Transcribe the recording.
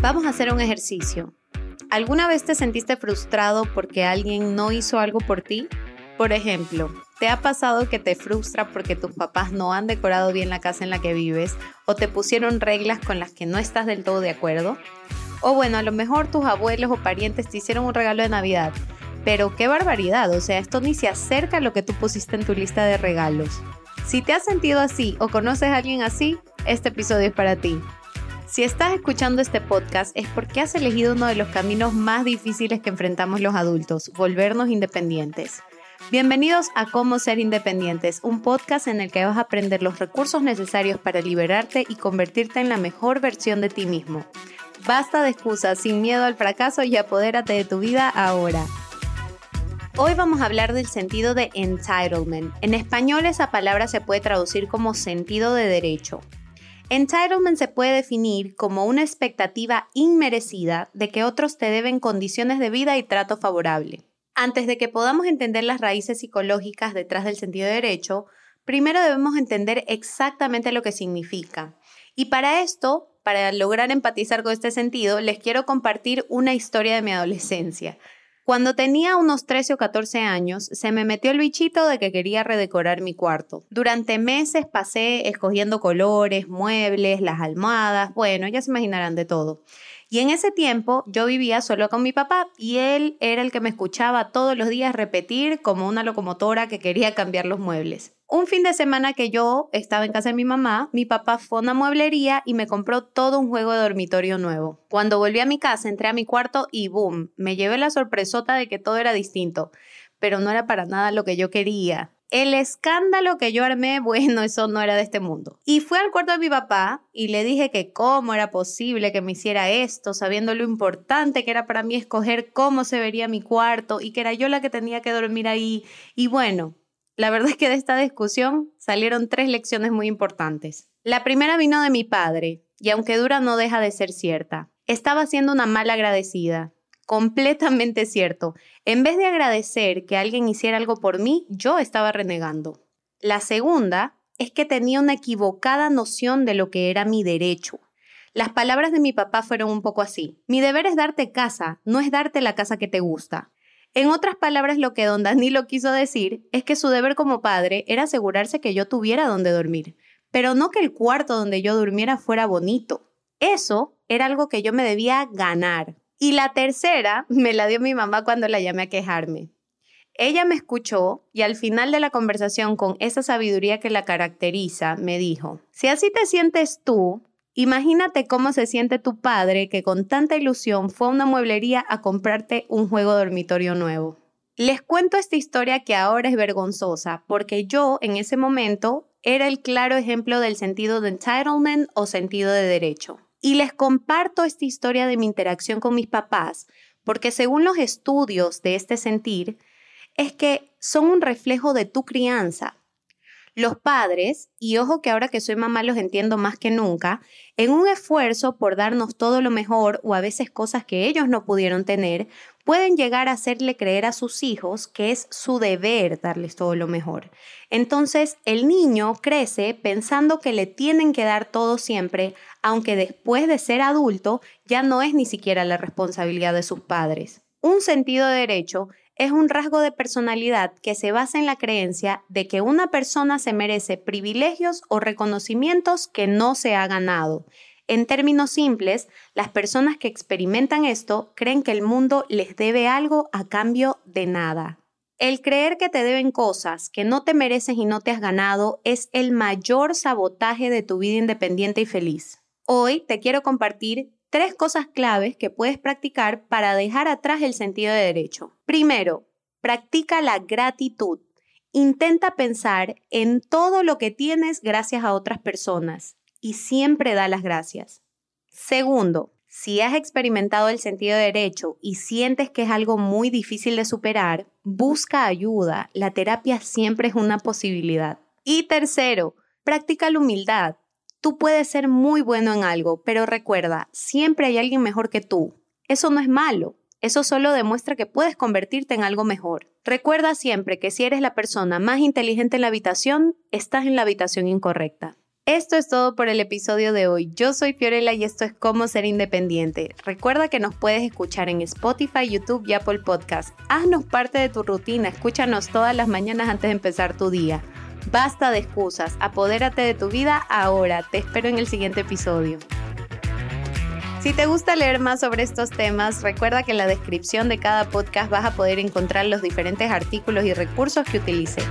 Vamos a hacer un ejercicio. ¿Alguna vez te sentiste frustrado porque alguien no hizo algo por ti? Por ejemplo, ¿te ha pasado que te frustra porque tus papás no han decorado bien la casa en la que vives o te pusieron reglas con las que no estás del todo de acuerdo? O bueno, a lo mejor tus abuelos o parientes te hicieron un regalo de Navidad, pero qué barbaridad, o sea, esto ni se acerca a lo que tú pusiste en tu lista de regalos. Si te has sentido así o conoces a alguien así, este episodio es para ti. Si estás escuchando este podcast es porque has elegido uno de los caminos más difíciles que enfrentamos los adultos, volvernos independientes. Bienvenidos a Cómo Ser Independientes, un podcast en el que vas a aprender los recursos necesarios para liberarte y convertirte en la mejor versión de ti mismo. Basta de excusas, sin miedo al fracaso y apodérate de tu vida ahora. Hoy vamos a hablar del sentido de entitlement. En español esa palabra se puede traducir como sentido de derecho. Entitlement se puede definir como una expectativa inmerecida de que otros te deben condiciones de vida y trato favorable. Antes de que podamos entender las raíces psicológicas detrás del sentido de derecho, primero debemos entender exactamente lo que significa. Y para esto, para lograr empatizar con este sentido, les quiero compartir una historia de mi adolescencia. Cuando tenía unos 13 o 14 años, se me metió el bichito de que quería redecorar mi cuarto. Durante meses pasé escogiendo colores, muebles, las almohadas, bueno, ya se imaginarán de todo. Y en ese tiempo yo vivía solo con mi papá y él era el que me escuchaba todos los días repetir como una locomotora que quería cambiar los muebles. Un fin de semana que yo estaba en casa de mi mamá, mi papá fue a una mueblería y me compró todo un juego de dormitorio nuevo. Cuando volví a mi casa, entré a mi cuarto y boom, me llevé la sorpresota de que todo era distinto, pero no era para nada lo que yo quería. El escándalo que yo armé, bueno, eso no era de este mundo. Y fui al cuarto de mi papá y le dije que cómo era posible que me hiciera esto, sabiendo lo importante que era para mí escoger cómo se vería mi cuarto y que era yo la que tenía que dormir ahí. Y bueno, la verdad es que de esta discusión salieron tres lecciones muy importantes. La primera vino de mi padre, y aunque dura no deja de ser cierta. Estaba siendo una mala agradecida. Completamente cierto. En vez de agradecer que alguien hiciera algo por mí, yo estaba renegando. La segunda es que tenía una equivocada noción de lo que era mi derecho. Las palabras de mi papá fueron un poco así. Mi deber es darte casa, no es darte la casa que te gusta. En otras palabras, lo que don Danilo quiso decir es que su deber como padre era asegurarse que yo tuviera donde dormir, pero no que el cuarto donde yo durmiera fuera bonito. Eso era algo que yo me debía ganar. Y la tercera me la dio mi mamá cuando la llamé a quejarme. Ella me escuchó y al final de la conversación con esa sabiduría que la caracteriza, me dijo, si así te sientes tú, Imagínate cómo se siente tu padre que con tanta ilusión fue a una mueblería a comprarte un juego dormitorio nuevo. Les cuento esta historia que ahora es vergonzosa porque yo en ese momento era el claro ejemplo del sentido de entitlement o sentido de derecho. Y les comparto esta historia de mi interacción con mis papás porque según los estudios de este sentir, es que son un reflejo de tu crianza. Los padres, y ojo que ahora que soy mamá los entiendo más que nunca, en un esfuerzo por darnos todo lo mejor o a veces cosas que ellos no pudieron tener, pueden llegar a hacerle creer a sus hijos que es su deber darles todo lo mejor. Entonces el niño crece pensando que le tienen que dar todo siempre, aunque después de ser adulto ya no es ni siquiera la responsabilidad de sus padres. Un sentido de derecho es un rasgo de personalidad que se basa en la creencia de que una persona se merece privilegios o reconocimientos que no se ha ganado. En términos simples, las personas que experimentan esto creen que el mundo les debe algo a cambio de nada. El creer que te deben cosas que no te mereces y no te has ganado es el mayor sabotaje de tu vida independiente y feliz. Hoy te quiero compartir tres cosas claves que puedes practicar para dejar atrás el sentido de derecho. Primero, practica la gratitud. Intenta pensar en todo lo que tienes gracias a otras personas y siempre da las gracias. Segundo, si has experimentado el sentido de derecho y sientes que es algo muy difícil de superar, busca ayuda. La terapia siempre es una posibilidad. Y tercero, practica la humildad. Tú puedes ser muy bueno en algo, pero recuerda, siempre hay alguien mejor que tú. Eso no es malo, eso solo demuestra que puedes convertirte en algo mejor. Recuerda siempre que si eres la persona más inteligente en la habitación, estás en la habitación incorrecta. Esto es todo por el episodio de hoy. Yo soy Fiorella y esto es Cómo ser independiente. Recuerda que nos puedes escuchar en Spotify, YouTube y Apple Podcast. Haznos parte de tu rutina, escúchanos todas las mañanas antes de empezar tu día. Basta de excusas, apodérate de tu vida ahora. Te espero en el siguiente episodio. Si te gusta leer más sobre estos temas, recuerda que en la descripción de cada podcast vas a poder encontrar los diferentes artículos y recursos que utilicé.